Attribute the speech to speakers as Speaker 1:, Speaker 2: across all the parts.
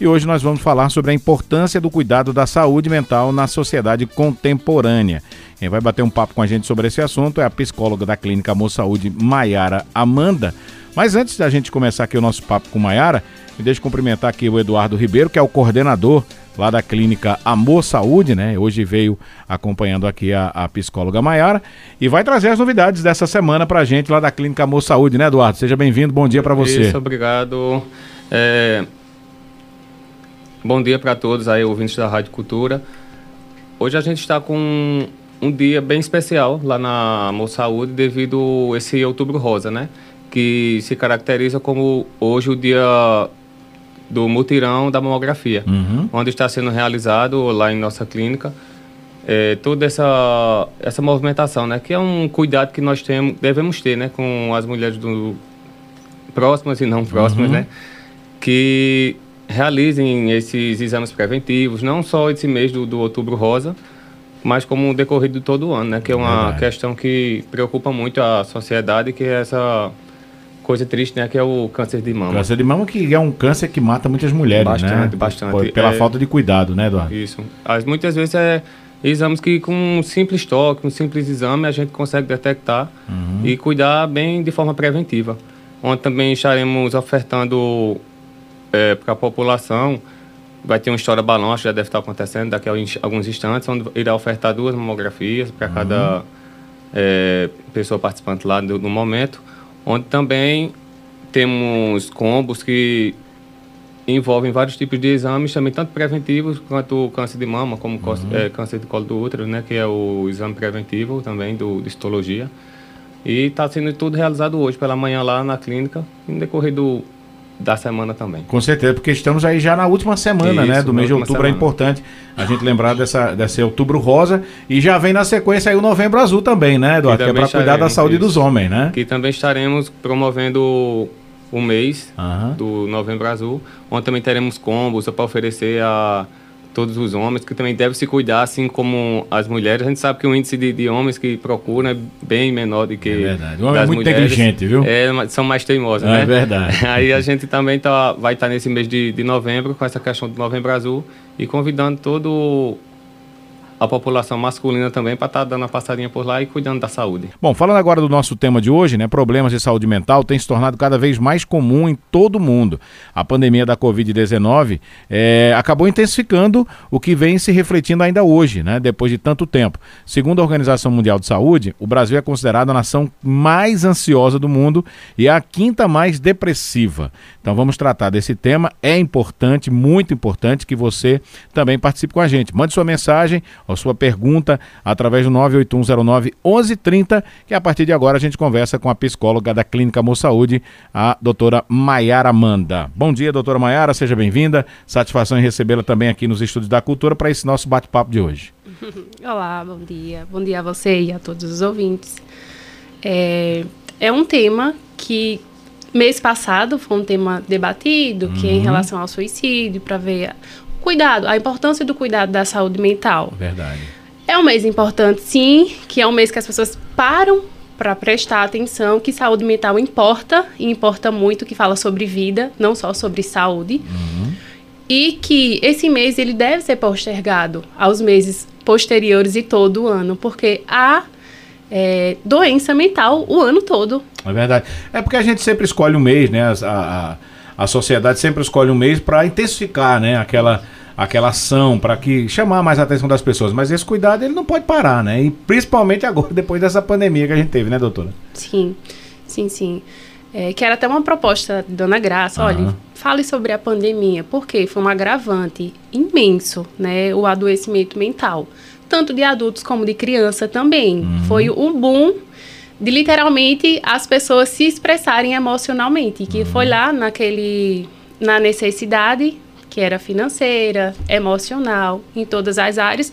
Speaker 1: e hoje nós vamos falar sobre a importância do cuidado da saúde mental na sociedade contemporânea. Quem vai bater um papo com a gente sobre esse assunto é a psicóloga da Clínica Amor Saúde, Maiara Amanda. Mas antes da gente começar aqui o nosso papo com Maiara, me deixe cumprimentar aqui o Eduardo Ribeiro, que é o coordenador lá da clínica Amor Saúde, né? Hoje veio acompanhando aqui a, a psicóloga Maiara e vai trazer as novidades dessa semana pra gente lá da clínica Amor Saúde, né, Eduardo? Seja bem-vindo, bom dia para você.
Speaker 2: Isso, obrigado. É... Bom dia para todos aí, ouvintes da Rádio Cultura. Hoje a gente está com um dia bem especial lá na Amor Saúde devido a esse Outubro Rosa, né? Que se caracteriza como hoje o dia do mutirão da mamografia, uhum. onde está sendo realizado lá em nossa clínica é, toda essa, essa movimentação, né? Que é um cuidado que nós temos, devemos ter, né? Com as mulheres do, próximas e não próximas, uhum. né? Que realizem esses exames preventivos, não só esse mês do, do Outubro Rosa, mas como decorrido de todo o ano, né? Que é uma Verdade. questão que preocupa muito a sociedade, que é essa coisa triste, né? Que é o câncer de mama.
Speaker 1: Câncer de mama que é um câncer que mata muitas mulheres,
Speaker 2: bastante,
Speaker 1: né?
Speaker 2: Bastante, bastante.
Speaker 1: Pela é... falta de cuidado, né, Eduardo?
Speaker 2: Isso. As, muitas vezes é exames que com um simples toque, um simples exame, a gente consegue detectar uhum. e cuidar bem de forma preventiva. Onde também estaremos ofertando é, para a população, vai ter uma história balão, já deve estar acontecendo daqui a alguns instantes, onde irá ofertar duas mamografias para uhum. cada é, pessoa participante lá do, do momento onde também temos combos que envolvem vários tipos de exames, também tanto preventivos quanto câncer de mama, como uhum. é, câncer de colo do útero, né, que é o exame preventivo também do, de histologia. E está sendo tudo realizado hoje pela manhã lá na clínica, no decorrer do, da semana também.
Speaker 1: Com certeza, porque estamos aí já na última semana, né, Isso, né? Do mês de outubro é semana. é importante a gente lembrar dessa, desse outubro rosa e já vem na sequência aí o novembro azul também, né, Eduardo? Que, que é para cuidar da saúde isso. dos homens, né?
Speaker 2: Que também estaremos promovendo o mês uhum. do novembro azul, onde também teremos combos para oferecer a todos os homens, que também devem se cuidar, assim como as mulheres. A gente sabe que o índice de, de homens que procuram é bem menor do que. É
Speaker 1: verdade. O homem é muito mulheres. inteligente, viu?
Speaker 2: É, são mais teimosos,
Speaker 1: é
Speaker 2: né?
Speaker 1: É verdade.
Speaker 2: Aí a gente também tá, vai estar tá nesse mês de, de novembro, com essa questão do novembro azul, e convidando todo a população masculina também para estar tá dando a passadinha por lá e cuidando da saúde.
Speaker 1: Bom, falando agora do nosso tema de hoje, né, problemas de saúde mental têm se tornado cada vez mais comum em todo o mundo. A pandemia da Covid-19 é, acabou intensificando o que vem se refletindo ainda hoje, né, depois de tanto tempo. Segundo a Organização Mundial de Saúde, o Brasil é considerado a nação mais ansiosa do mundo e a quinta mais depressiva. Então vamos tratar desse tema. É importante, muito importante, que você também participe com a gente. Mande sua mensagem a sua pergunta através do 98109 1130, que a partir de agora a gente conversa com a psicóloga da Clínica Amor Saúde, a doutora Maiara Manda. Bom dia, doutora Maiara, seja bem-vinda. Satisfação em recebê-la também aqui nos Estúdios da Cultura para esse nosso bate-papo de hoje.
Speaker 3: Olá, bom dia. Bom dia a você e a todos os ouvintes. É, é um tema que mês passado foi um tema debatido, uhum. que é em uhum. relação ao suicídio, para ver Cuidado, a importância do cuidado da saúde mental.
Speaker 1: Verdade.
Speaker 3: É um mês importante, sim, que é um mês que as pessoas param para prestar atenção que saúde mental importa, e importa muito, que fala sobre vida, não só sobre saúde. Uhum. E que esse mês ele deve ser postergado aos meses posteriores e todo o ano, porque há é, doença mental o ano todo.
Speaker 1: É verdade. É porque a gente sempre escolhe um mês, né? A, a, a sociedade sempre escolhe um mês para intensificar, né, aquela aquela ação para que chamar mais a atenção das pessoas, mas esse cuidado ele não pode parar, né? E principalmente agora depois dessa pandemia que a gente teve, né, doutora?
Speaker 3: Sim. Sim, sim. É, que era até uma proposta de Dona Graça, olha, fale sobre a pandemia, porque foi um agravante imenso, né, o adoecimento mental, tanto de adultos como de criança também. Uhum. Foi um boom de literalmente as pessoas se expressarem emocionalmente, que foi lá naquele na necessidade que era financeira, emocional, em todas as áreas,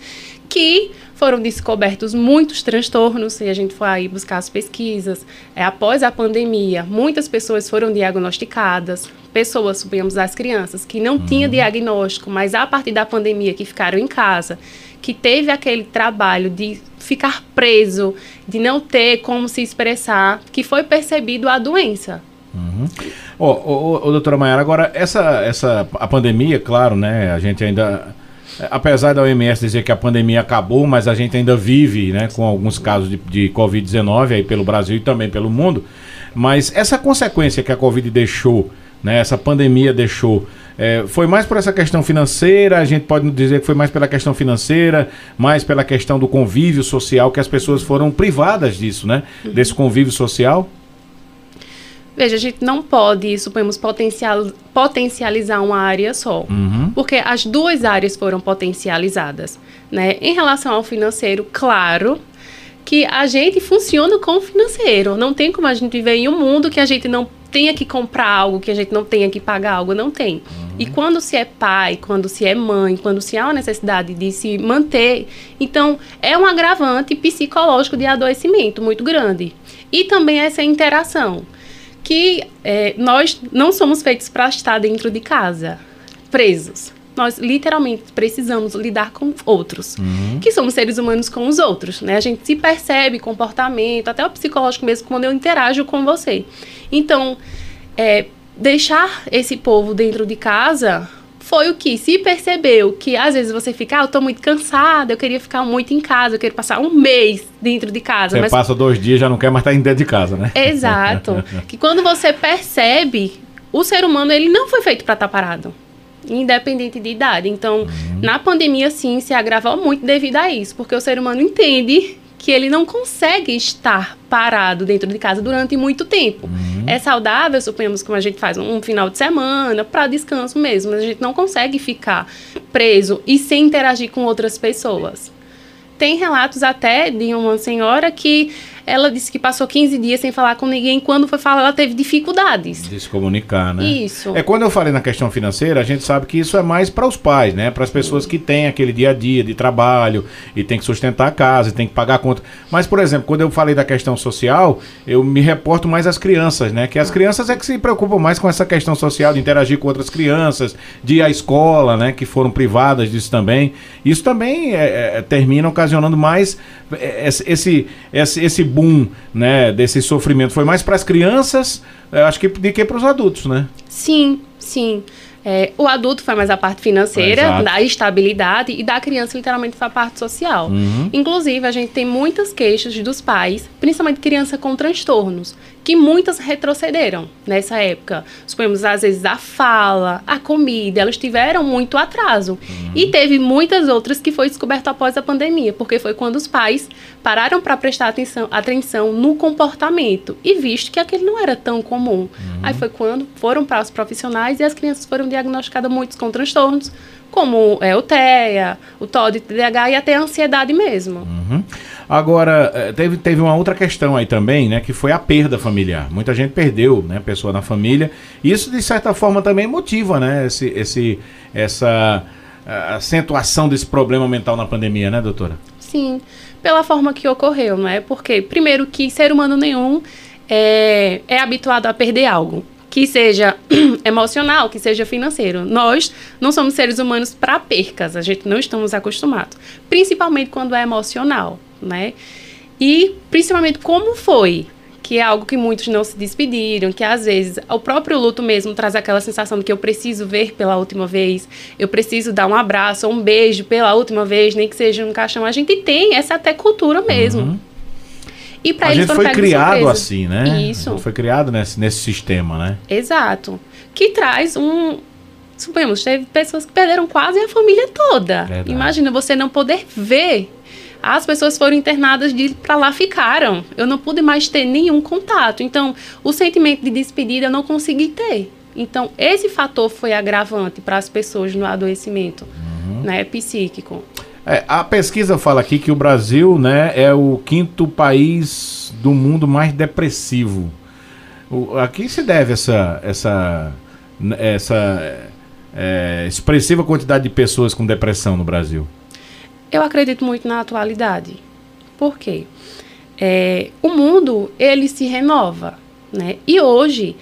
Speaker 3: que foram descobertos muitos transtornos, e a gente foi aí buscar as pesquisas. É, após a pandemia, muitas pessoas foram diagnosticadas, pessoas, suponhamos as crianças, que não uhum. tinham diagnóstico, mas a partir da pandemia que ficaram em casa, que teve aquele trabalho de ficar preso, de não ter como se expressar, que foi percebido a doença.
Speaker 1: Uhum. Ô, oh, oh, doutora Maiara, agora, essa, essa, a pandemia, claro, né, a gente ainda, apesar da OMS dizer que a pandemia acabou, mas a gente ainda vive, né, com alguns casos de, de Covid-19 aí pelo Brasil e também pelo mundo, mas essa consequência que a Covid deixou, né, essa pandemia deixou, é, foi mais por essa questão financeira, a gente pode dizer que foi mais pela questão financeira, mais pela questão do convívio social, que as pessoas foram privadas disso, né? Desse convívio social?
Speaker 3: Veja, a gente não pode, suponhamos, potencial, potencializar uma área só. Uhum. Porque as duas áreas foram potencializadas. Né? Em relação ao financeiro, claro que a gente funciona com o financeiro. Não tem como a gente viver em um mundo que a gente não tenha que comprar algo, que a gente não tenha que pagar algo, não tem. Uhum. E quando se é pai, quando se é mãe, quando se há uma necessidade de se manter, então é um agravante psicológico de adoecimento muito grande. E também essa interação que é, nós não somos feitos para estar dentro de casa, presos. Nós literalmente precisamos lidar com outros, uhum. que somos seres humanos com os outros, né? A gente se percebe comportamento, até o psicológico mesmo, quando eu interajo com você. Então, é, deixar esse povo dentro de casa foi o que se percebeu que às vezes você fica, ah, eu tô muito cansada, eu queria ficar muito em casa, eu queria passar um mês dentro de casa.
Speaker 1: Você mas... passa dois dias já não quer mais estar dentro de casa, né?
Speaker 3: Exato. que quando você percebe, o ser humano ele não foi feito para estar tá parado. Independente de idade. Então, uhum. na pandemia, sim, se agravou muito devido a isso, porque o ser humano entende que ele não consegue estar parado dentro de casa durante muito tempo. Uhum. É saudável, suponhamos, como a gente faz um final de semana, para descanso mesmo, mas a gente não consegue ficar preso e sem interagir com outras pessoas. Tem relatos até de uma senhora que ela disse que passou 15 dias sem falar com ninguém. Quando foi falar, ela teve dificuldades.
Speaker 1: De se comunicar, né?
Speaker 3: Isso.
Speaker 1: É quando eu falei na questão financeira, a gente sabe que isso é mais para os pais, né? Para as pessoas que têm aquele dia a dia de trabalho e tem que sustentar a casa, e tem que pagar a conta. Mas, por exemplo, quando eu falei da questão social, eu me reporto mais às crianças, né? Que as crianças é que se preocupam mais com essa questão social de interagir com outras crianças, de ir à escola, né? Que foram privadas disso também. Isso também é, é, termina ocasionando mais esse, esse, esse boom né, desse sofrimento foi mais para as crianças, acho que do que para os adultos, né?
Speaker 3: Sim, sim. É, o adulto foi mais a parte financeira, Exato. da estabilidade, e da criança, literalmente, foi a parte social. Uhum. Inclusive, a gente tem muitas queixas dos pais, principalmente criança com transtornos, que muitas retrocederam nessa época. Suponhamos, às vezes, a fala, a comida, elas tiveram muito atraso. Uhum. E teve muitas outras que foi descoberto após a pandemia, porque foi quando os pais pararam para prestar atenção, atenção no comportamento e visto que aquele não era tão comum. Uhum. Aí foi quando foram para os profissionais e as crianças foram diagnosticadas muitos com transtornos, como é, o TEA, o TOD, TDAH e até a ansiedade mesmo.
Speaker 1: Uhum. Agora, eh, teve, teve uma outra questão aí também, né? Que foi a perda familiar. Muita gente perdeu, né? Pessoa na família. Isso, de certa forma, também motiva, né? Esse, esse, essa acentuação desse problema mental na pandemia, né, doutora?
Speaker 3: Sim, pela forma que ocorreu, não é? Porque, primeiro, que ser humano nenhum é, é habituado a perder algo que seja emocional, que seja financeiro. Nós não somos seres humanos para percas, a gente não estamos acostumados, principalmente quando é emocional né? E principalmente como foi, que é algo que muitos não se despediram, que às vezes o próprio luto mesmo traz aquela sensação de que eu preciso ver pela última vez, eu preciso dar um abraço um beijo pela última vez, nem que seja no caixão. A gente tem essa até cultura mesmo. Uhum.
Speaker 1: E para eles foi criado assim, né? Isso. Foi criado nesse, nesse sistema, né?
Speaker 3: Exato. Que traz um, suponhamos, teve pessoas que perderam quase a família toda. Verdade. Imagina você não poder ver as pessoas foram internadas de para lá ficaram. Eu não pude mais ter nenhum contato. Então, o sentimento de despedida eu não consegui ter. Então, esse fator foi agravante para as pessoas no adoecimento uhum. né, psíquico.
Speaker 1: É, a pesquisa fala aqui que o Brasil né, é o quinto país do mundo mais depressivo. O, a que se deve essa, essa, essa é, expressiva quantidade de pessoas com depressão no Brasil?
Speaker 3: Eu acredito muito na atualidade. Por quê? É, o mundo, ele se renova, né? E hoje,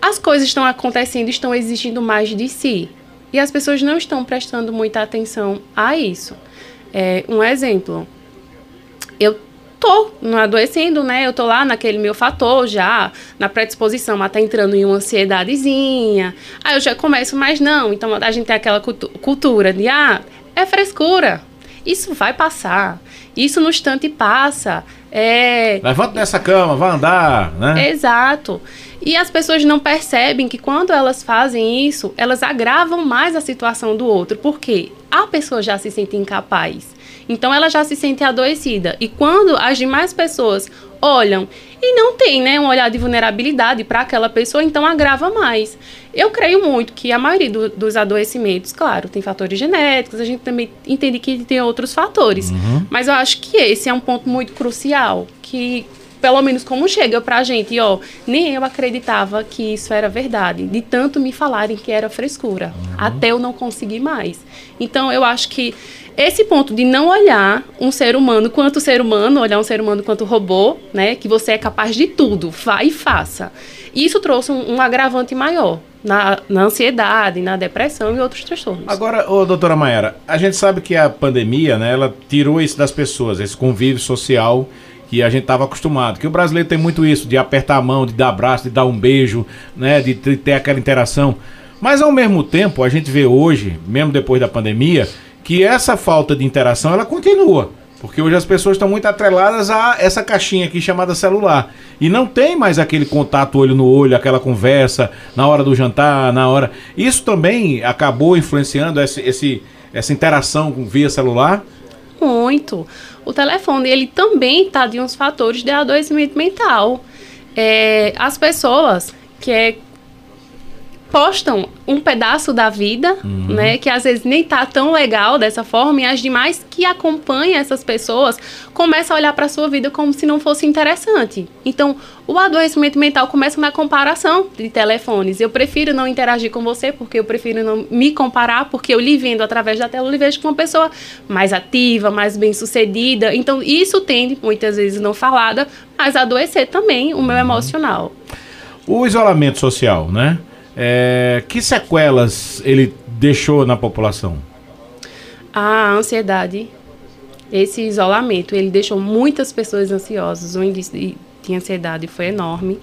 Speaker 3: as coisas estão acontecendo, estão existindo mais de si. E as pessoas não estão prestando muita atenção a isso. É, um exemplo. Eu tô não adoecendo, né? Eu tô lá naquele meu fator já, na predisposição, mas tá entrando em uma ansiedadezinha. Aí eu já começo, mas não. Então a gente tem aquela cultura de, ah, é frescura. Isso vai passar. Isso no instante passa. É...
Speaker 1: Levanta dessa cama, vai andar, né?
Speaker 3: Exato. E as pessoas não percebem que quando elas fazem isso, elas agravam mais a situação do outro, porque a pessoa já se sente incapaz. Então ela já se sente adoecida. E quando as demais pessoas olham e não tem né, um olhar de vulnerabilidade para aquela pessoa, então agrava mais. Eu creio muito que a maioria do, dos adoecimentos, claro, tem fatores genéticos, a gente também entende que tem outros fatores. Uhum. Mas eu acho que esse é um ponto muito crucial, que pelo menos como chega pra gente, ó, nem eu acreditava que isso era verdade, de tanto me falarem que era frescura, uhum. até eu não conseguir mais. Então eu acho que esse ponto de não olhar um ser humano quanto ser humano, olhar um ser humano quanto robô, né, que você é capaz de tudo, vá e faça. Isso trouxe um, um agravante maior na, na, ansiedade, na depressão e outros transtornos.
Speaker 1: Agora, ô, doutora Maera, a gente sabe que a pandemia, né, ela tirou isso das pessoas, esse convívio social que a gente estava acostumado. Que o brasileiro tem muito isso, de apertar a mão, de dar abraço, de dar um beijo, né, de, ter aquela interação. Mas ao mesmo tempo, a gente vê hoje, mesmo depois da pandemia, que essa falta de interação ela continua. Porque hoje as pessoas estão muito atreladas a essa caixinha aqui chamada celular. E não tem mais aquele contato olho no olho, aquela conversa na hora do jantar, na hora. Isso também acabou influenciando esse, esse essa interação via celular?
Speaker 3: Muito o telefone ele também está de uns fatores de adoecimento mental. É, as pessoas que é, postam um pedaço da vida, uhum. né, que às vezes nem tá tão legal dessa forma, e as demais que acompanham essas pessoas começam a olhar para sua vida como se não fosse interessante. Então, o adoecimento mental começa na comparação de telefones. Eu prefiro não interagir com você porque eu prefiro não me comparar, porque eu lhe vendo através da tela, eu lhe vejo como uma pessoa mais ativa, mais bem-sucedida. Então, isso tende, muitas vezes não falada, mas adoecer também o meu uhum. emocional.
Speaker 1: O isolamento social, né? É, que sequelas ele deixou na população?
Speaker 3: A ansiedade, esse isolamento, ele deixou muitas pessoas ansiosas. O índice de ansiedade foi enorme.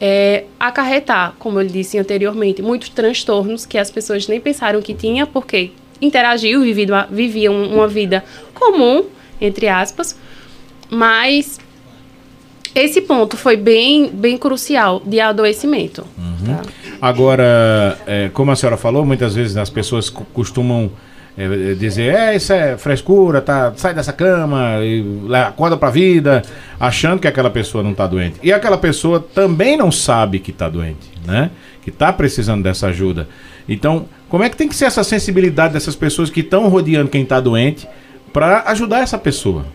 Speaker 3: É, acarretar, como eu disse anteriormente, muitos transtornos que as pessoas nem pensaram que tinha, porque interagiu, viviam uma vida comum, entre aspas, mas esse ponto foi bem, bem crucial de adoecimento. Uhum. Tá?
Speaker 1: Agora, é, como a senhora falou, muitas vezes as pessoas costumam é, dizer, é, isso é frescura, tá, sai dessa cama, e, acorda pra vida, achando que aquela pessoa não está doente. E aquela pessoa também não sabe que está doente, né? Que está precisando dessa ajuda. Então, como é que tem que ser essa sensibilidade dessas pessoas que estão rodeando quem está doente para ajudar essa pessoa?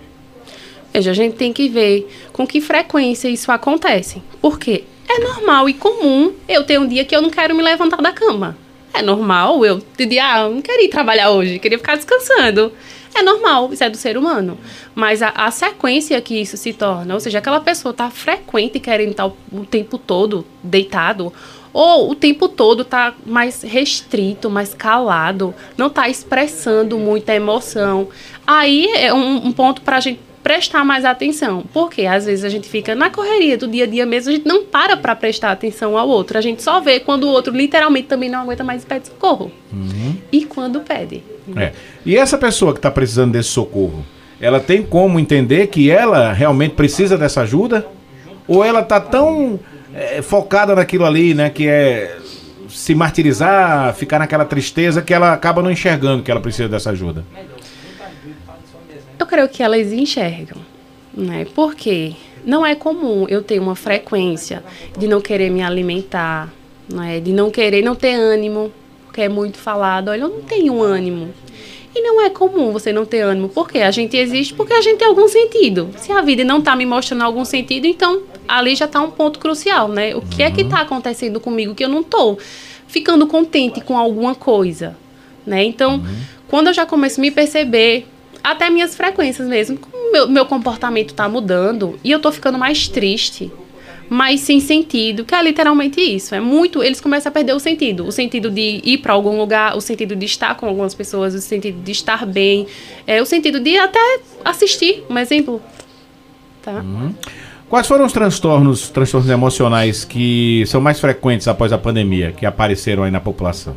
Speaker 3: Veja, a gente tem que ver com que frequência isso acontece. Por quê? É normal e comum eu ter um dia que eu não quero me levantar da cama. É normal eu dizer, ah, eu não queria ir trabalhar hoje, queria ficar descansando. É normal, isso é do ser humano. Mas a, a sequência que isso se torna, ou seja, aquela pessoa está frequente querendo estar o, tempo todo deitado, ou o tempo todo está mais restrito, mais calado, não está expressando muita emoção. Aí é um, um ponto para a gente prestar mais atenção. Porque às vezes a gente fica na correria do dia a dia mesmo, a gente não para para prestar atenção ao outro. A gente só vê quando o outro literalmente também não aguenta mais e pede socorro. Uhum. E quando pede.
Speaker 1: É. E essa pessoa que está precisando desse socorro, ela tem como entender que ela realmente precisa dessa ajuda? Ou ela está tão é, focada naquilo ali, né? Que é se martirizar, ficar naquela tristeza que ela acaba não enxergando que ela precisa dessa ajuda?
Speaker 3: Eu creio que elas enxergam, né? Porque não é comum eu ter uma frequência de não querer me alimentar, né? de não querer, não ter ânimo, porque é muito falado, olha, eu não tenho ânimo. E não é comum você não ter ânimo, porque a gente existe porque a gente tem algum sentido. Se a vida não está me mostrando algum sentido, então ali já está um ponto crucial, né? O que uhum. é que está acontecendo comigo que eu não estou ficando contente com alguma coisa, né? Então, uhum. quando eu já começo a me perceber até minhas frequências mesmo. Meu, meu comportamento tá mudando e eu tô ficando mais triste, mais sem sentido, que é literalmente isso. É muito. Eles começam a perder o sentido. O sentido de ir para algum lugar, o sentido de estar com algumas pessoas, o sentido de estar bem, é, o sentido de até assistir. Um exemplo. tá? Uhum.
Speaker 1: Quais foram os transtornos, transtornos emocionais que são mais frequentes após a pandemia, que apareceram aí na população?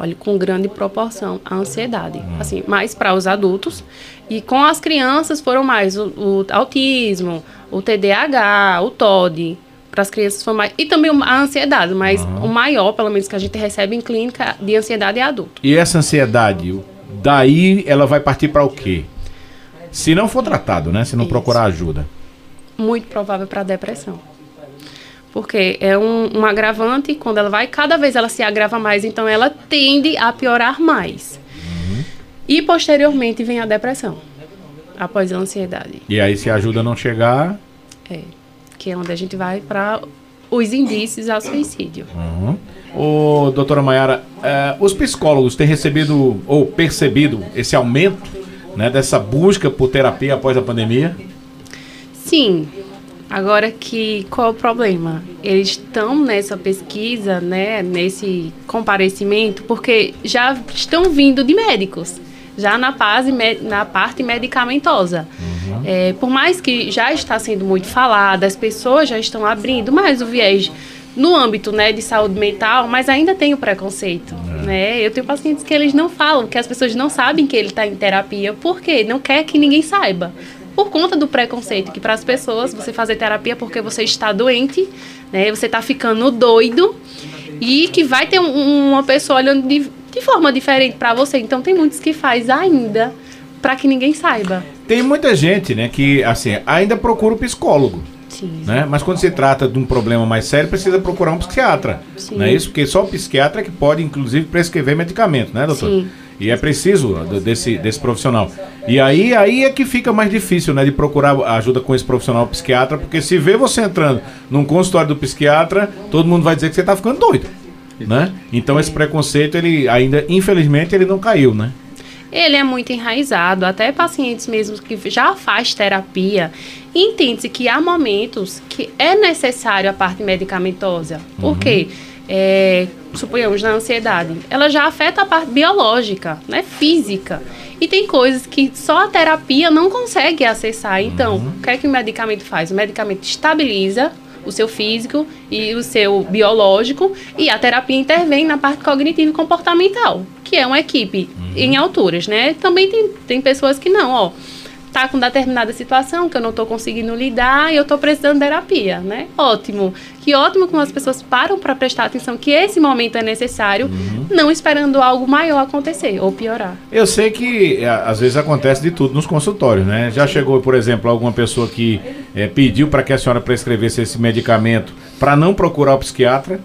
Speaker 3: Olha, com grande proporção a ansiedade, assim, mais para os adultos e com as crianças foram mais o, o autismo, o TDAH, o TOD, para as crianças foi mais e também a ansiedade, mas uhum. o maior, pelo menos que a gente recebe em clínica de ansiedade é adulto.
Speaker 1: E essa ansiedade, daí ela vai partir para o quê? Se não for tratado, né? Se não Isso. procurar ajuda.
Speaker 3: Muito provável para depressão. Porque é um, um agravante, quando ela vai, cada vez ela se agrava mais, então ela tende a piorar mais. Uhum. E posteriormente vem a depressão, após a ansiedade.
Speaker 1: E aí, se a ajuda não chegar.
Speaker 3: É, que é onde a gente vai para os indícios ao suicídio.
Speaker 1: Uhum. Ô, doutora Mayara, é, os psicólogos têm recebido ou percebido esse aumento né, dessa busca por terapia após a pandemia?
Speaker 3: Sim, Agora que qual é o problema? Eles estão nessa pesquisa, né, nesse comparecimento, porque já estão vindo de médicos, já na, fase, na parte medicamentosa. Uhum. É, por mais que já está sendo muito falado, as pessoas já estão abrindo mais o viés no âmbito né, de saúde mental, mas ainda tem o preconceito. É. Né? Eu tenho pacientes que eles não falam, que as pessoas não sabem que ele está em terapia, porque não quer que ninguém saiba por conta do preconceito, que para as pessoas você fazer terapia porque você está doente, né? Você está ficando doido e que vai ter um, uma pessoa olhando de, de forma diferente para você. Então tem muitos que faz ainda para que ninguém saiba.
Speaker 1: Tem muita gente, né, que assim, ainda procura o psicólogo. Sim. Né? Mas quando se trata de um problema mais sério, precisa procurar um psiquiatra. Sim. Não é isso? Porque só o psiquiatra é que pode, inclusive, prescrever medicamento, né, doutor? Sim. E é preciso desse, desse profissional. E aí, aí é que fica mais difícil, né, de procurar ajuda com esse profissional psiquiatra, porque se vê você entrando num consultório do psiquiatra, todo mundo vai dizer que você está ficando doido, né? Então esse preconceito, ele ainda, infelizmente, ele não caiu, né?
Speaker 3: Ele é muito enraizado, até pacientes mesmo que já faz terapia, entende-se que há momentos que é necessário a parte medicamentosa. Por uhum. quê? é, suponhamos na ansiedade, ela já afeta a parte biológica, né, física. E tem coisas que só a terapia não consegue acessar. Então, uhum. o que é que o medicamento faz? O medicamento estabiliza o seu físico e o seu biológico e a terapia intervém na parte cognitiva e comportamental, que é uma equipe uhum. em alturas, né? Também tem, tem pessoas que não, ó tá com determinada situação que eu não estou conseguindo lidar e eu estou precisando de terapia, né? Ótimo. Que ótimo como as pessoas param para prestar atenção que esse momento é necessário, uhum. não esperando algo maior acontecer ou piorar.
Speaker 1: Eu sei que é, às vezes acontece de tudo nos consultórios, né? Já chegou, por exemplo, alguma pessoa que é, pediu para que a senhora prescrevesse esse medicamento para não procurar o psiquiatra?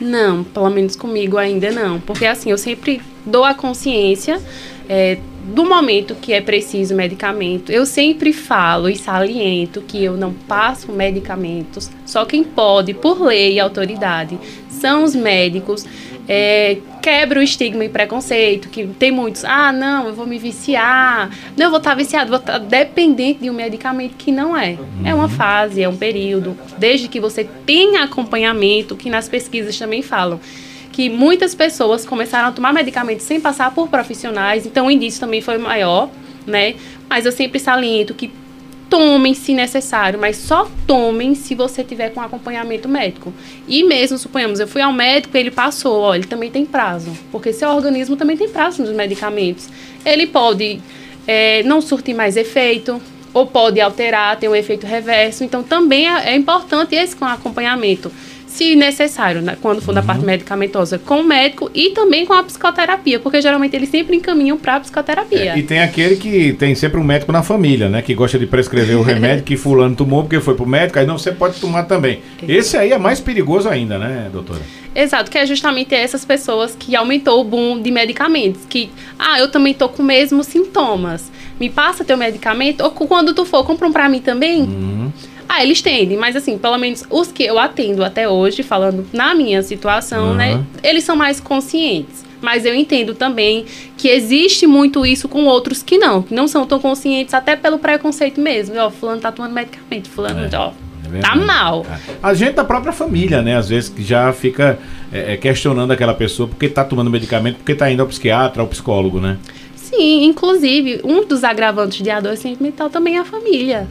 Speaker 3: Não, pelo menos comigo ainda não. Porque assim, eu sempre dou a consciência é, do momento que é preciso medicamento, eu sempre falo e saliento que eu não passo medicamentos. Só quem pode, por lei e autoridade, são os médicos. É, quebra o estigma e preconceito, que tem muitos, ah, não, eu vou me viciar, não, eu vou estar viciado, vou estar dependente de um medicamento que não é. Uhum. É uma fase, é um período, desde que você tenha acompanhamento, que nas pesquisas também falam que muitas pessoas começaram a tomar medicamentos sem passar por profissionais, então o indício também foi maior, né? Mas eu sempre saliento que tomem se necessário, mas só tomem se você tiver com acompanhamento médico. E mesmo, suponhamos, eu fui ao médico ele passou, ó, ele também tem prazo, porque seu organismo também tem prazo nos medicamentos. Ele pode é, não surtir mais efeito, ou pode alterar, ter um efeito reverso, então também é, é importante esse com acompanhamento se necessário, né, quando for uhum. da parte medicamentosa, com o médico e também com a psicoterapia, porque geralmente eles sempre encaminham para a psicoterapia.
Speaker 1: É, e tem aquele que tem sempre um médico na família, né, que gosta de prescrever o remédio que fulano tomou porque foi pro médico, aí não você pode tomar também. Esse aí é mais perigoso ainda, né, doutora?
Speaker 3: Exato, que é justamente essas pessoas que aumentou o boom de medicamentos, que ah, eu também tô com os mesmos sintomas. Me passa teu medicamento ou quando tu for, compra um para mim também. Uhum. Ah, eles tendem, mas assim, pelo menos os que eu atendo até hoje, falando na minha situação, uhum. né, eles são mais conscientes. Mas eu entendo também que existe muito isso com outros que não, que não são tão conscientes, até pelo preconceito mesmo. Ó, fulano tá tomando medicamento, fulano, é. ó, é tá mal. É.
Speaker 1: A gente da própria família, né? Às vezes que já fica é, é, questionando aquela pessoa porque tá tomando medicamento, porque tá indo ao psiquiatra, ao psicólogo, né?
Speaker 3: Sim, inclusive, um dos agravantes de adoecimento mental também é a família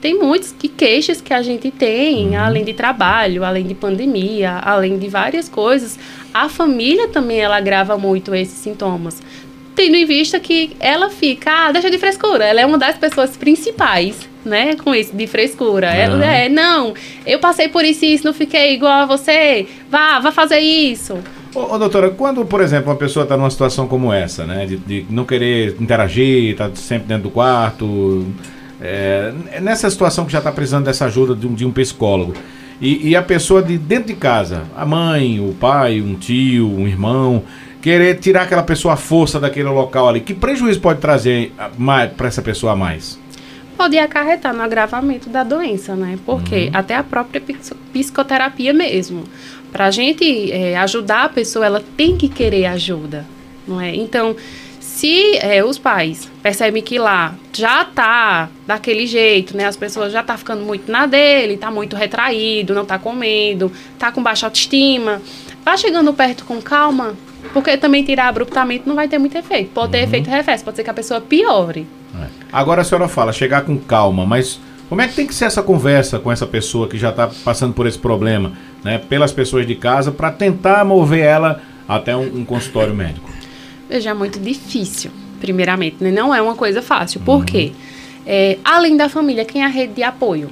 Speaker 3: tem muitos que queixas que a gente tem, uhum. além de trabalho, além de pandemia, além de várias coisas. A família também ela agrava muito esses sintomas. Tendo em vista que ela fica, ah, deixa de frescura. Ela é uma das pessoas principais, né, com isso de frescura. Ela é, não, eu passei por isso e isso, não fiquei igual a você. Vá, vá fazer isso.
Speaker 1: Ô, ô, doutora, quando, por exemplo, uma pessoa está numa situação como essa, né, de, de não querer interagir, está sempre dentro do quarto, é, nessa situação que já está precisando dessa ajuda de um, de um psicólogo, e, e, a pessoa de dentro de casa, a mãe, o pai, um tio, um irmão, querer tirar aquela pessoa à força daquele local ali, que prejuízo pode trazer para essa pessoa a mais?
Speaker 3: Pode acarretar no agravamento da doença, né? Porque uhum. até a própria psicoterapia mesmo para a gente é, ajudar a pessoa, ela tem que querer ajuda, não é? Então, se é, os pais percebem que lá já tá daquele jeito, né? As pessoas já tá ficando muito na dele, tá muito retraído, não tá comendo, tá com baixa autoestima, vá chegando perto com calma, porque também tirar abruptamente não vai ter muito efeito. Pode ter uhum. efeito reverso, pode ser que a pessoa piore.
Speaker 1: É. Agora a senhora fala, chegar com calma, mas como é que tem que ser essa conversa com essa pessoa que já está passando por esse problema, né, pelas pessoas de casa, para tentar mover ela até um, um, consultório médico?
Speaker 3: Veja, é muito difícil, primeiramente, né? não é uma coisa fácil. Por quê? É, além da família, quem é a rede de apoio?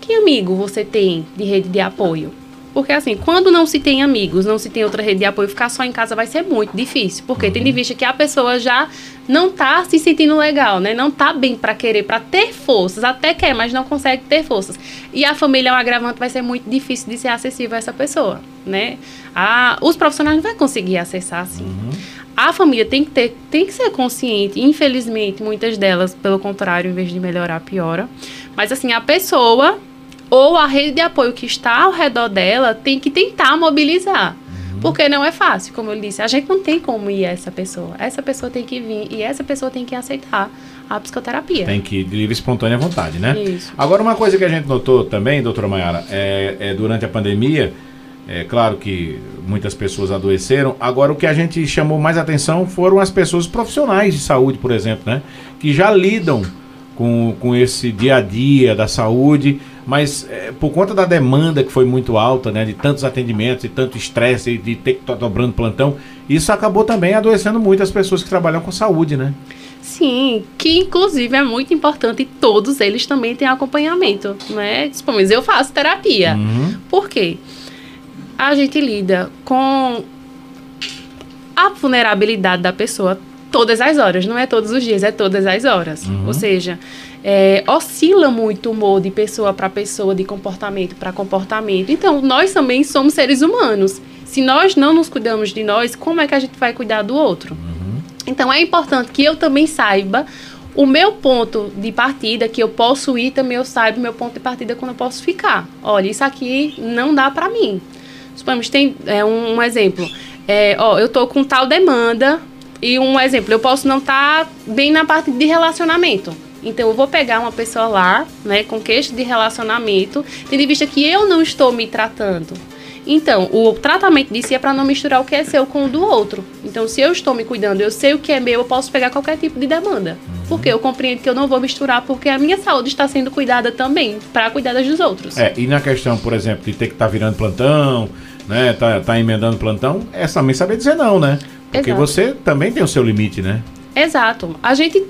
Speaker 3: Que amigo você tem de rede de apoio? Porque assim, quando não se tem amigos, não se tem outra rede de apoio, ficar só em casa vai ser muito difícil. Porque uhum. tendo em vista que a pessoa já não tá se sentindo legal, né? Não tá bem para querer, para ter forças, até quer, mas não consegue ter forças. E a família é um agravante, vai ser muito difícil de ser acessível a essa pessoa, né? A, os profissionais não vão conseguir acessar assim. Uhum. A família tem que ter, tem que ser consciente. Infelizmente, muitas delas, pelo contrário, em vez de melhorar, piora. Mas assim, a pessoa ou a rede de apoio que está ao redor dela tem que tentar mobilizar. Uhum. Porque não é fácil, como eu disse, a gente não tem como ir a essa pessoa. Essa pessoa tem que vir e essa pessoa tem que aceitar a psicoterapia.
Speaker 1: Tem que ir de livre espontânea vontade, né?
Speaker 3: Isso.
Speaker 1: Agora, uma coisa que a gente notou também, doutora Mayara, é, é durante a pandemia, é claro que muitas pessoas adoeceram. Agora, o que a gente chamou mais atenção foram as pessoas profissionais de saúde, por exemplo, né? Que já lidam com, com esse dia a dia da saúde mas é, por conta da demanda que foi muito alta, né, de tantos atendimentos, de tanto estresse, de ter que estar dobrando plantão, isso acabou também adoecendo muitas pessoas que trabalham com saúde, né?
Speaker 3: Sim, que inclusive é muito importante e todos eles também têm acompanhamento, né? Pelo menos eu faço terapia. Uhum. Por quê? A gente lida com a vulnerabilidade da pessoa todas as horas, não é todos os dias, é todas as horas. Uhum. Ou seja, é, oscila muito o humor de pessoa para pessoa, de comportamento para comportamento. Então, nós também somos seres humanos. Se nós não nos cuidamos de nós, como é que a gente vai cuidar do outro? Uhum. Então, é importante que eu também saiba o meu ponto de partida, que eu posso ir, também eu saiba o meu ponto de partida quando eu posso ficar. Olha, isso aqui não dá para mim. Supomos, tem é, um, um exemplo. É, ó, eu tô com tal demanda, e um exemplo, eu posso não estar tá bem na parte de relacionamento. Então, eu vou pegar uma pessoa lá, né, com queixa de relacionamento, tendo em vista que eu não estou me tratando. Então, o tratamento disso é para não misturar o que é seu com o do outro. Então, se eu estou me cuidando, eu sei o que é meu, eu posso pegar qualquer tipo de demanda. Uhum. Porque eu compreendo que eu não vou misturar, porque a minha saúde está sendo cuidada também, para cuidar das dos outros.
Speaker 1: É, e na questão, por exemplo, de ter que estar tá virando plantão, né, tá, tá emendando plantão, é também saber dizer não, né? Porque Exato. você também tem o seu limite, né?
Speaker 3: Exato. A gente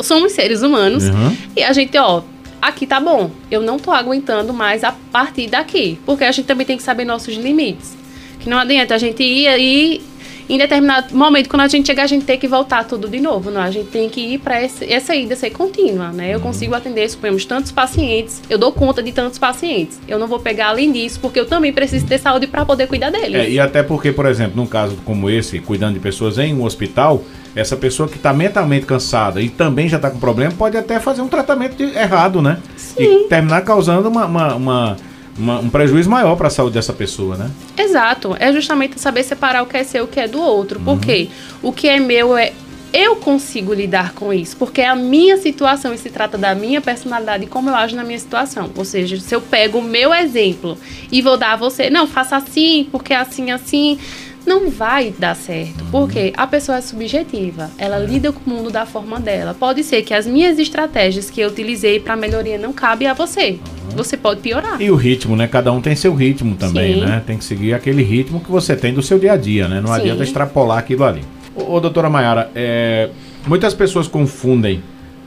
Speaker 3: somos seres humanos uhum. e a gente, ó, aqui tá bom. Eu não tô aguentando mais a partir daqui, porque a gente também tem que saber nossos limites. Que não adianta a gente ir e em determinado momento, quando a gente chegar, a gente tem que voltar tudo de novo, não? A gente tem que ir para essa ida ser contínua, né? Eu consigo atender, suponhamos, tantos pacientes, eu dou conta de tantos pacientes. Eu não vou pegar além disso, porque eu também preciso ter saúde para poder cuidar deles.
Speaker 1: É, e até porque, por exemplo, num caso como esse, cuidando de pessoas em um hospital, essa pessoa que está mentalmente cansada e também já está com problema pode até fazer um tratamento errado, né? Sim. E terminar causando uma, uma, uma, uma um prejuízo maior para a saúde dessa pessoa, né?
Speaker 3: Exato. É justamente saber separar o que é seu e o que é do outro. Uhum. Porque o que é meu é eu consigo lidar com isso, porque é a minha situação e se trata da minha personalidade e como eu ajo na minha situação. Ou seja, se eu pego o meu exemplo e vou dar a você, não, faça assim, porque é assim, assim, não vai dar certo, uhum. porque a pessoa é subjetiva, ela lida com o mundo da forma dela. Pode ser que as minhas estratégias que eu utilizei para melhoria não cabe a você. Uhum. Você pode piorar.
Speaker 1: E o ritmo, né? Cada um tem seu ritmo também, Sim. né? Tem que seguir aquele ritmo que você tem do seu dia a dia, né? Não Sim. adianta extrapolar aquilo ali. Ô, ô doutora Mayara, é, muitas pessoas confundem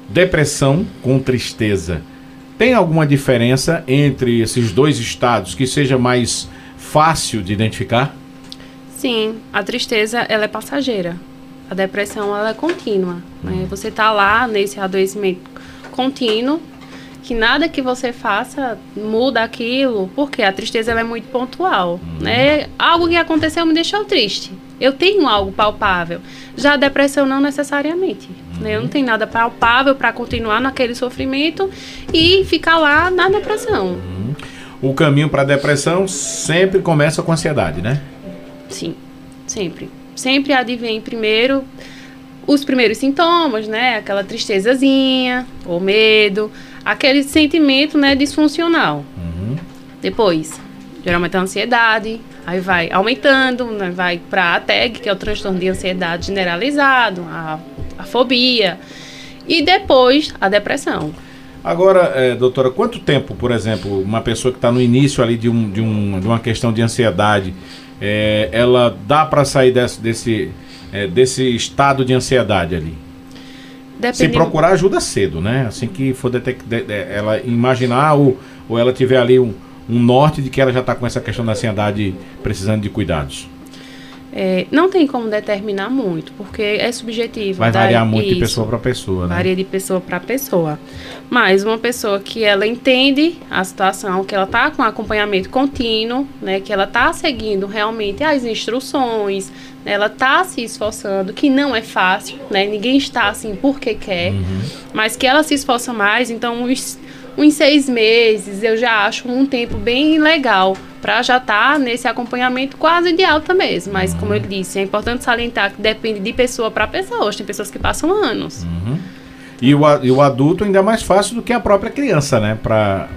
Speaker 1: depressão com tristeza. Tem alguma diferença entre esses dois estados que seja mais fácil de identificar?
Speaker 3: Sim, a tristeza ela é passageira. A depressão ela é contínua. Né? Uhum. Você está lá nesse adoecimento contínuo, que nada que você faça muda aquilo, porque a tristeza ela é muito pontual. Uhum. Né? Algo que aconteceu me deixou triste. Eu tenho algo palpável. Já a depressão não necessariamente. Uhum. Né? Eu não tenho nada palpável para continuar naquele sofrimento e ficar lá na depressão.
Speaker 1: Uhum. O caminho para a depressão sempre começa com ansiedade, né?
Speaker 3: Sim, sempre. Sempre advém primeiro os primeiros sintomas, né? Aquela tristezazinha, ou medo, aquele sentimento, né, disfuncional. Uhum. Depois, geralmente a ansiedade, aí vai aumentando, né, vai para a TAG, que é o transtorno de ansiedade generalizado, a, a fobia, e depois a depressão.
Speaker 1: Agora, é, doutora, quanto tempo, por exemplo, uma pessoa que está no início ali de, um, de, um, de uma questão de ansiedade, é, ela dá para sair desse, desse, é, desse estado de ansiedade ali? Depende... Se procurar ajuda cedo, né? Assim que for detect... ela imaginar ou, ou ela tiver ali um, um norte de que ela já está com essa questão da ansiedade precisando de cuidados.
Speaker 3: É, não tem como determinar muito, porque é subjetivo.
Speaker 1: Vai tá? variar muito Isso. de pessoa para pessoa, né?
Speaker 3: Varia de pessoa para pessoa. Mas uma pessoa que ela entende a situação, que ela está com acompanhamento contínuo, né, que ela está seguindo realmente as instruções, né, ela está se esforçando, que não é fácil, né? Ninguém está assim porque quer, uhum. mas que ela se esforça mais, então os uns seis meses eu já acho um tempo bem legal para já estar tá nesse acompanhamento quase de alta mesmo. Mas, uhum. como eu disse, é importante salientar que depende de pessoa para pessoa. Tem pessoas que passam anos.
Speaker 1: Uhum. E, o, e o adulto ainda é mais fácil do que a própria criança, né? Para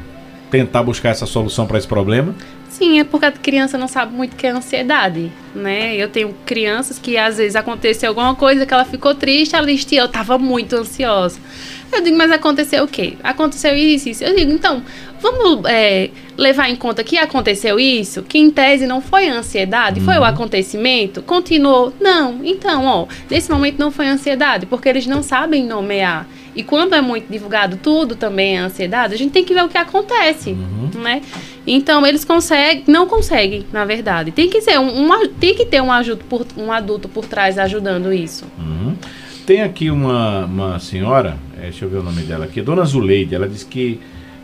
Speaker 1: tentar buscar essa solução para esse problema.
Speaker 3: Sim, é porque a criança não sabe muito o que é ansiedade, né? Eu tenho crianças que às vezes aconteceu alguma coisa que ela ficou triste, ela disse, eu estava muito ansiosa. Eu digo, mas aconteceu o quê? Aconteceu isso, isso. Eu digo, então, vamos é, levar em conta que aconteceu isso, que em tese não foi a ansiedade, uhum. foi o uhum. acontecimento, continuou. Não, então, ó, nesse momento não foi ansiedade, porque eles não sabem nomear. E quando é muito divulgado tudo também é ansiedade, a gente tem que ver o que acontece, uhum. né? Então eles conseguem, não conseguem, na verdade. Tem que ser um, um tem que ter um, ajudo por, um adulto por trás ajudando isso.
Speaker 1: Uhum. Tem aqui uma, uma senhora, é, deixa eu ver o nome dela aqui, Dona Zuleide, ela disse que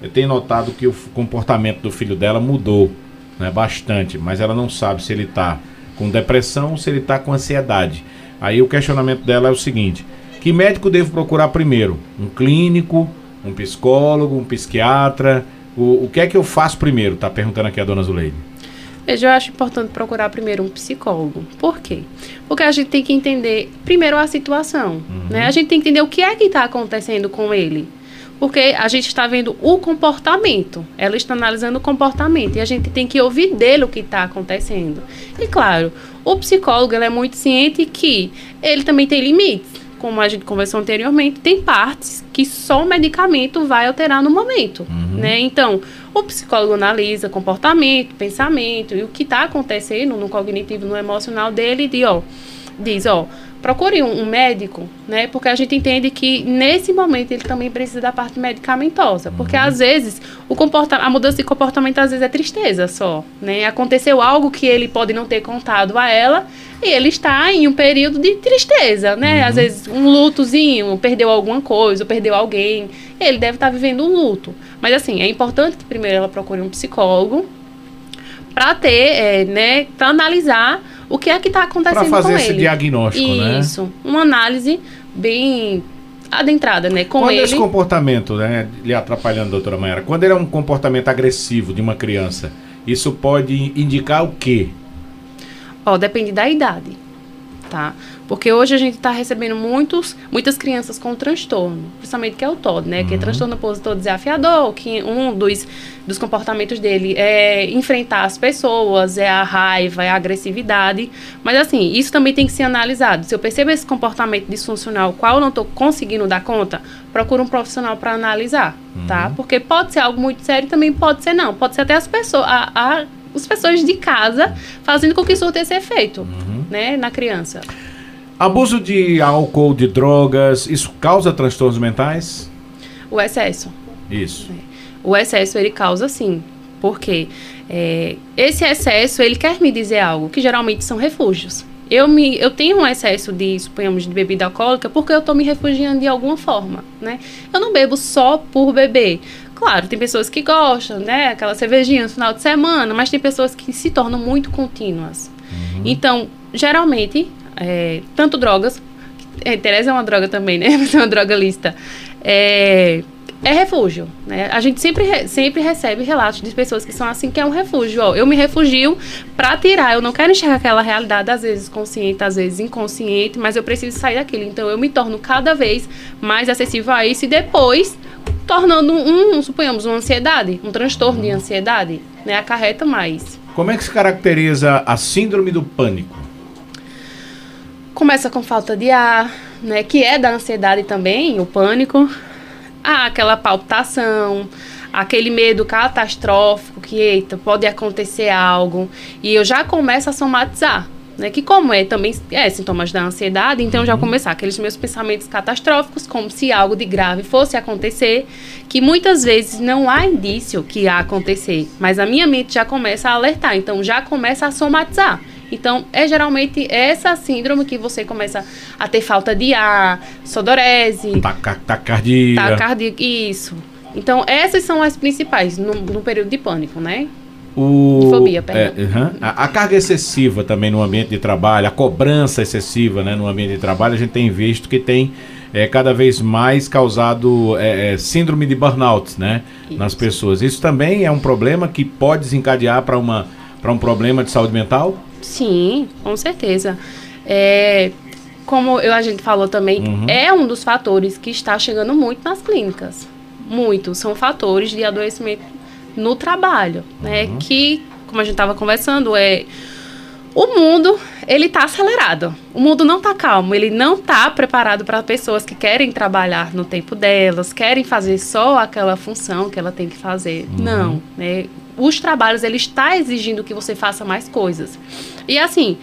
Speaker 1: tem notado que o comportamento do filho dela mudou né, bastante, mas ela não sabe se ele está com depressão ou se ele está com ansiedade. Aí o questionamento dela é o seguinte: que médico devo procurar primeiro? Um clínico, um psicólogo, um psiquiatra? O, o que é que eu faço primeiro? Está perguntando aqui a dona Zuleide.
Speaker 3: Veja, eu acho importante procurar primeiro um psicólogo. Por quê? Porque a gente tem que entender primeiro a situação, uhum. né? A gente tem que entender o que é que está acontecendo com ele. Porque a gente está vendo o comportamento, ela está analisando o comportamento e a gente tem que ouvir dele o que está acontecendo. E claro, o psicólogo é muito ciente que ele também tem limites como a gente conversou anteriormente, tem partes que só o medicamento vai alterar no momento, uhum. né? Então, o psicólogo analisa comportamento, pensamento e o que está acontecendo no cognitivo, no emocional dele, e ó, diz, ó, procure um, um, médico, né? Porque a gente entende que nesse momento ele também precisa da parte medicamentosa, porque uhum. às vezes o comporta a mudança de comportamento às vezes é tristeza só, né? Aconteceu algo que ele pode não ter contado a ela e ele está em um período de tristeza, né? Uhum. Às vezes um lutozinho, perdeu alguma coisa, perdeu alguém, ele deve estar vivendo um luto. Mas assim, é importante que primeiro ela procure um psicólogo para ter, é, né, para analisar o que é que está acontecendo com ele. Para fazer esse
Speaker 1: diagnóstico,
Speaker 3: Isso,
Speaker 1: né?
Speaker 3: Isso, uma análise bem adentrada, né, com
Speaker 1: quando
Speaker 3: ele.
Speaker 1: esse comportamento, né, lhe atrapalhando, doutora Mayara, quando ele é um comportamento agressivo de uma criança, isso pode indicar o quê?
Speaker 3: Ó, depende da idade. Tá? Porque hoje a gente está recebendo muitos, muitas crianças com transtorno, principalmente que é o TOD, né? Uhum. Que é transtorno opositor desafiador, que um dos, dos comportamentos dele é enfrentar as pessoas, é a raiva, é a agressividade. Mas assim, isso também tem que ser analisado. Se eu percebo esse comportamento disfuncional, qual eu não estou conseguindo dar conta, procura um profissional para analisar, tá? uhum. tá? Porque pode ser algo muito sério, também pode ser não. Pode ser até as pessoas, a, a as pessoas de casa fazendo com que isso tenha esse efeito, uhum. né, na criança.
Speaker 1: Abuso de álcool, de drogas, isso causa transtornos mentais?
Speaker 3: O excesso.
Speaker 1: Isso. É.
Speaker 3: O excesso ele causa sim, porque é, esse excesso ele quer me dizer algo que geralmente são refúgios. Eu, me, eu tenho um excesso de, suponhamos, de bebida alcoólica porque eu estou me refugiando de alguma forma, né? Eu não bebo só por beber. Claro, tem pessoas que gostam, né? Aquela cervejinha no final de semana, mas tem pessoas que se tornam muito contínuas. Uhum. Então, geralmente, é, tanto drogas, é, Tereza é uma droga também, né? Você é uma droga lista. É, é refúgio, né? A gente sempre, sempre recebe relatos de pessoas que são assim, que é um refúgio. Ó, eu me refugio para tirar, eu não quero enxergar aquela realidade, às vezes consciente, às vezes inconsciente, mas eu preciso sair daquilo. Então, eu me torno cada vez mais acessível a isso e depois tornando um, suponhamos, uma ansiedade, um transtorno de ansiedade, né, acarreta mais.
Speaker 1: Como é que se caracteriza a síndrome do pânico?
Speaker 3: Começa com falta de ar, né, que é da ansiedade também, o pânico. Ah, aquela palpitação, aquele medo catastrófico que, eita, pode acontecer algo. E eu já começo a somatizar né? Que como é também é sintomas da ansiedade, então uhum. já começar aqueles meus pensamentos catastróficos, como se algo de grave fosse acontecer, que muitas vezes não há indício que ia acontecer, mas a minha mente já começa a alertar, então já começa a somatizar. Então, é geralmente essa síndrome que você começa a ter falta de ar, sodorese,
Speaker 1: tacardia.
Speaker 3: Tacardia, isso. Então, essas são as principais no, no período de pânico, né?
Speaker 1: O, Fobia, é, uhum. a, a, carga excessiva também no ambiente de trabalho, a cobrança excessiva né, no ambiente de trabalho, a gente tem visto que tem é, cada vez mais causado é, é, síndrome de burnout né, nas pessoas. Isso também é um problema que pode desencadear para um problema de saúde mental?
Speaker 3: Sim, com certeza. É, como eu, a gente falou também, uhum. é um dos fatores que está chegando muito nas clínicas. Muito. São fatores de adoecimento no trabalho, né? Uhum. Que, como a gente estava conversando, é o mundo ele está acelerado. O mundo não está calmo. Ele não está preparado para pessoas que querem trabalhar no tempo delas, querem fazer só aquela função que ela tem que fazer. Uhum. Não, né? Os trabalhos ele está exigindo que você faça mais coisas. E assim,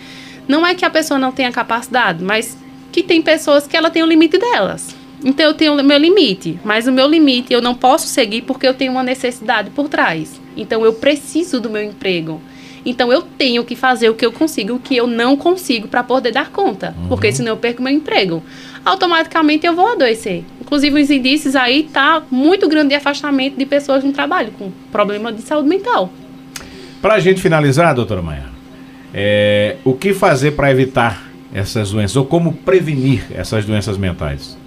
Speaker 3: não é que a pessoa não tenha capacidade, mas que tem pessoas que ela tem o limite delas. Então eu tenho o meu limite, mas o meu limite eu não posso seguir porque eu tenho uma necessidade por trás. Então eu preciso do meu emprego. Então eu tenho que fazer o que eu consigo, o que eu não consigo para poder dar conta, uhum. porque senão eu perco meu emprego. Automaticamente eu vou adoecer. Inclusive os indícios aí tá muito grande de afastamento de pessoas no trabalho com problema de saúde mental.
Speaker 1: Para a gente finalizar, doutora Maia, é, o que fazer para evitar essas doenças ou como prevenir essas doenças mentais?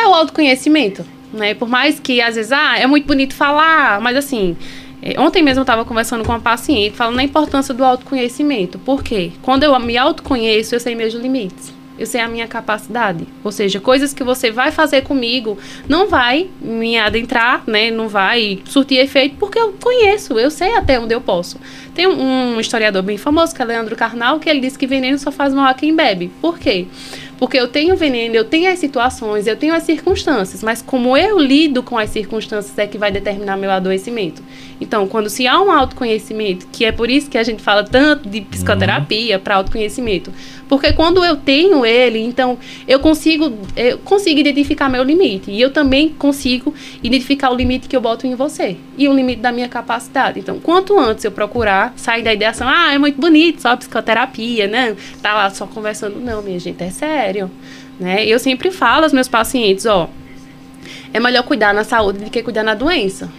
Speaker 3: É o autoconhecimento, né? Por mais que às vezes, ah, é muito bonito falar, mas assim, é, ontem mesmo eu estava conversando com uma paciente falando da importância do autoconhecimento. Por quê? Quando eu me autoconheço, eu sei meus limites eu sei a minha capacidade. Ou seja, coisas que você vai fazer comigo não vai me adentrar, né? Não vai surtir efeito, porque eu conheço, eu sei até onde eu posso. Tem um, historiador bem famoso, que é Leandro Carnal, que ele diz que veneno só faz mal a quem bebe. Por quê? Porque eu tenho veneno, eu tenho as situações, eu tenho as circunstâncias, mas como eu lido com as circunstâncias é que vai determinar meu adoecimento. Então, quando se há um autoconhecimento, que é por isso que a gente fala tanto de psicoterapia uhum. para autoconhecimento, porque quando eu tenho ele, então eu consigo, eu consigo identificar meu limite. E eu também consigo identificar o limite que eu boto em você. E o limite da minha capacidade. Então, quanto antes eu procurar sair da ideação, ah, é muito bonito, só psicoterapia, né? Tá lá só conversando. Não, minha gente, é sério. Né? Eu sempre falo aos meus pacientes, ó, é melhor cuidar na saúde do que cuidar na doença.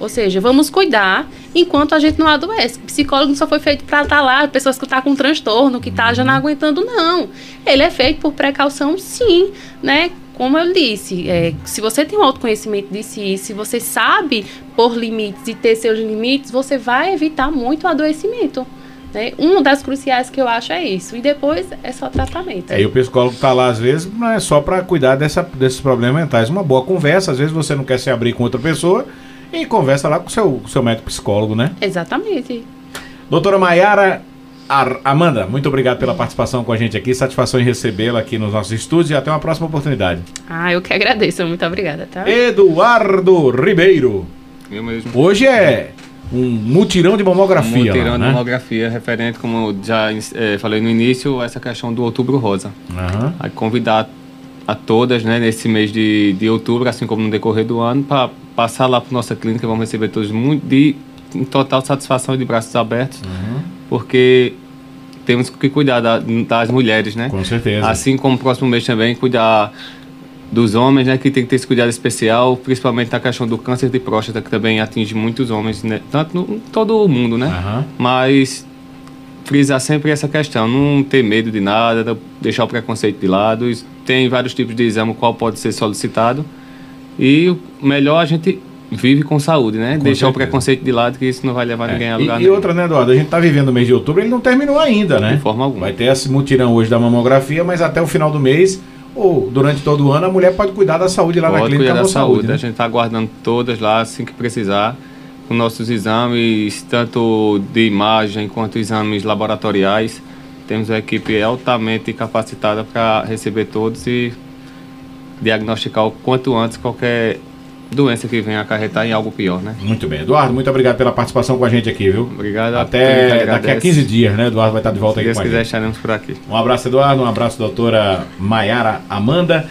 Speaker 3: Ou seja, vamos cuidar enquanto a gente não adoece. O psicólogo só foi feito para estar tá lá, pessoas que estão tá com transtorno, que tá já não uhum. aguentando, não. Ele é feito por precaução, sim, né? Como eu disse, é, se você tem um autoconhecimento de si, se você sabe pôr limites e ter seus limites, você vai evitar muito o adoecimento. Né? Uma das cruciais que eu acho é isso. E depois é só tratamento.
Speaker 1: É, e o psicólogo está lá, às vezes, não é só para cuidar dessa, desses problemas mentais. Uma boa conversa, às vezes você não quer se abrir com outra pessoa e conversa lá com o seu, seu médico psicólogo, né?
Speaker 3: Exatamente.
Speaker 1: Doutora Maiara Amanda, muito obrigado pela participação com a gente aqui. Satisfação em recebê-la aqui nos nossos estúdios e até uma próxima oportunidade.
Speaker 3: Ah, eu que agradeço. Muito obrigada, tá?
Speaker 1: Eduardo Ribeiro.
Speaker 2: Eu mesmo.
Speaker 1: Hoje é um mutirão de mamografia. Um
Speaker 2: mutirão
Speaker 1: lá,
Speaker 2: de
Speaker 1: né?
Speaker 2: mamografia referente, como já é, falei no início, essa questão do outubro rosa.
Speaker 1: Uhum.
Speaker 2: Aí convidar a todas, né, nesse mês de, de outubro, assim como no decorrer do ano, para passar lá para nossa clínica, vamos receber todos muito de em total satisfação e de braços abertos,
Speaker 1: uhum.
Speaker 2: porque temos que cuidar da, das mulheres, né?
Speaker 1: Com certeza.
Speaker 2: Assim como o próximo mês também cuidar dos homens, né, que tem que ter esse cuidado especial, principalmente na questão do câncer de próstata, que também atinge muitos homens, né, tanto no todo o mundo, né?
Speaker 1: Uhum.
Speaker 2: Mas frisar sempre essa questão, não ter medo de nada, deixar o preconceito de lado. Tem vários tipos de exame qual pode ser solicitado. E o melhor a gente vive com saúde, né?
Speaker 1: Com
Speaker 2: Deixar
Speaker 1: certeza.
Speaker 2: o preconceito de lado, que isso não vai levar
Speaker 1: É.
Speaker 2: ninguém a
Speaker 1: E,
Speaker 2: lugar
Speaker 1: e
Speaker 2: nenhum.
Speaker 1: outra, né, Eduardo? A gente tá vivendo o mês de outubro, ele não terminou ainda, né?
Speaker 2: De forma alguma.
Speaker 1: Vai ter esse mutirão hoje da mamografia, mas até o final do mês, ou durante todo o ano, a mulher pode cuidar da saúde lá na
Speaker 2: Pode
Speaker 1: clínica
Speaker 2: cuidar da saúde.
Speaker 1: Saúde.
Speaker 2: A
Speaker 1: né?
Speaker 2: gente está aguardando todas lá assim que precisar, com nossos exames, tanto de imagem quanto exames laboratoriais. Temos uma equipe altamente capacitada para receber todos e diagnosticar o quanto antes qualquer doença que venha acarretar em algo pior, né?
Speaker 1: Muito bem. Eduardo, muito obrigado pela participação com a gente aqui, viu?
Speaker 2: Obrigado. a
Speaker 1: Até daqui a
Speaker 2: agradece.
Speaker 1: 15 dias, né? Eduardo vai estar de volta
Speaker 2: Se
Speaker 1: aqui
Speaker 2: Deus
Speaker 1: com a
Speaker 2: quiser,
Speaker 1: gente.
Speaker 2: estaremos por aqui.
Speaker 1: Um abraço, Eduardo. Um abraço, doutora Maiara Amanda.